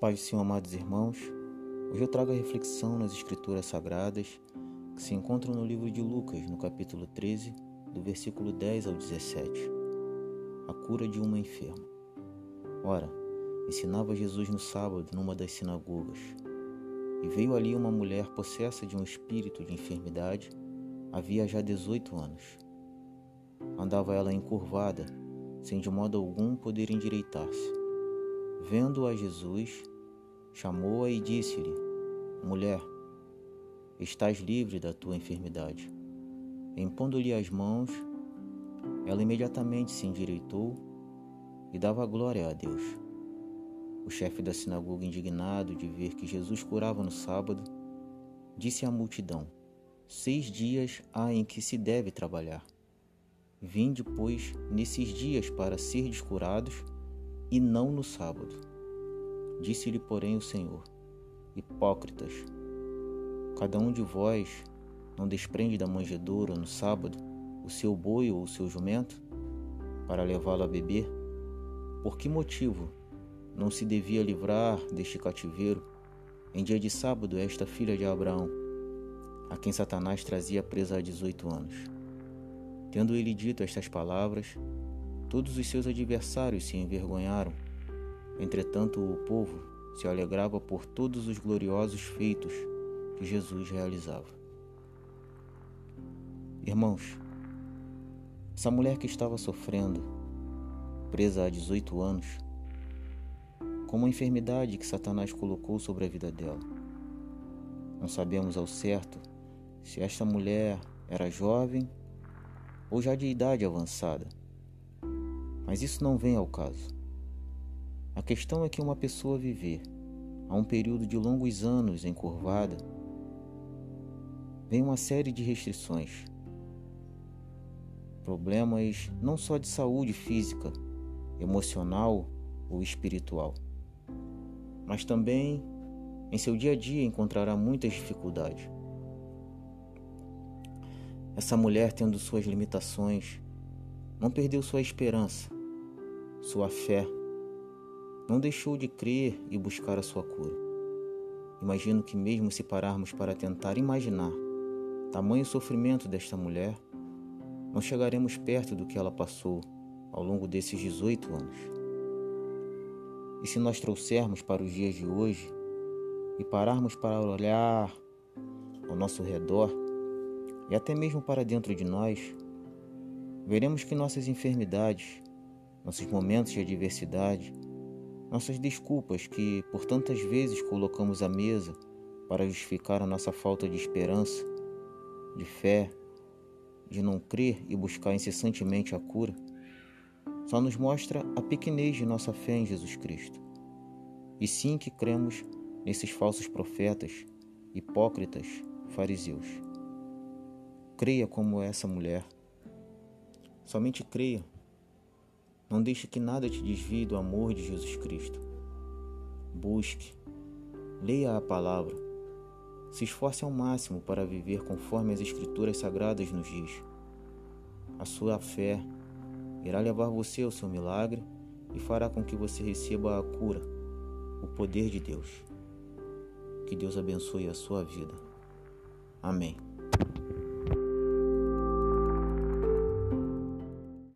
paz do Senhor, amados irmãos. Hoje eu trago a reflexão nas Escrituras Sagradas que se encontram no livro de Lucas, no capítulo 13, do versículo 10 ao 17. A cura de uma enferma. Ora, ensinava Jesus no sábado numa das sinagogas. E veio ali uma mulher possessa de um espírito de enfermidade, havia já 18 anos. Andava ela encurvada, sem de modo algum poder endireitar-se. Vendo-a Jesus, chamou-a e disse-lhe: Mulher, estás livre da tua enfermidade. Impondo-lhe as mãos, ela imediatamente se endireitou e dava glória a Deus. O chefe da sinagoga, indignado de ver que Jesus curava no sábado, disse à multidão: Seis dias há em que se deve trabalhar. Vinde, pois, nesses dias para ser curados e não no sábado. Disse-lhe, porém, o Senhor: Hipócritas, cada um de vós não desprende da manjedoura no sábado o seu boi ou o seu jumento para levá-lo a beber? Por que motivo não se devia livrar deste cativeiro em dia de sábado esta filha de Abraão, a quem Satanás trazia presa há 18 anos? Tendo ele dito estas palavras, Todos os seus adversários se envergonharam. Entretanto, o povo se alegrava por todos os gloriosos feitos que Jesus realizava. Irmãos, essa mulher que estava sofrendo, presa há 18 anos, com uma enfermidade que Satanás colocou sobre a vida dela. Não sabemos ao certo se esta mulher era jovem ou já de idade avançada. Mas isso não vem ao caso. A questão é que uma pessoa viver a um período de longos anos encurvada vem uma série de restrições. Problemas não só de saúde física, emocional ou espiritual, mas também em seu dia a dia encontrará muitas dificuldades. Essa mulher, tendo suas limitações, não perdeu sua esperança sua fé, não deixou de crer e buscar a sua cura. Imagino que, mesmo se pararmos para tentar imaginar tamanho sofrimento desta mulher, não chegaremos perto do que ela passou ao longo desses 18 anos. E se nós trouxermos para os dias de hoje e pararmos para olhar ao nosso redor e até mesmo para dentro de nós, veremos que nossas enfermidades nossos momentos de adversidade, nossas desculpas que por tantas vezes colocamos à mesa para justificar a nossa falta de esperança, de fé, de não crer e buscar incessantemente a cura, só nos mostra a pequenez de nossa fé em Jesus Cristo. E sim que cremos nesses falsos profetas, hipócritas, fariseus. Creia como essa mulher. Somente creia não deixe que nada te desvie do amor de Jesus Cristo. Busque, leia a palavra, se esforce ao máximo para viver conforme as Escrituras Sagradas nos diz. A sua fé irá levar você ao seu milagre e fará com que você receba a cura, o poder de Deus. Que Deus abençoe a sua vida. Amém.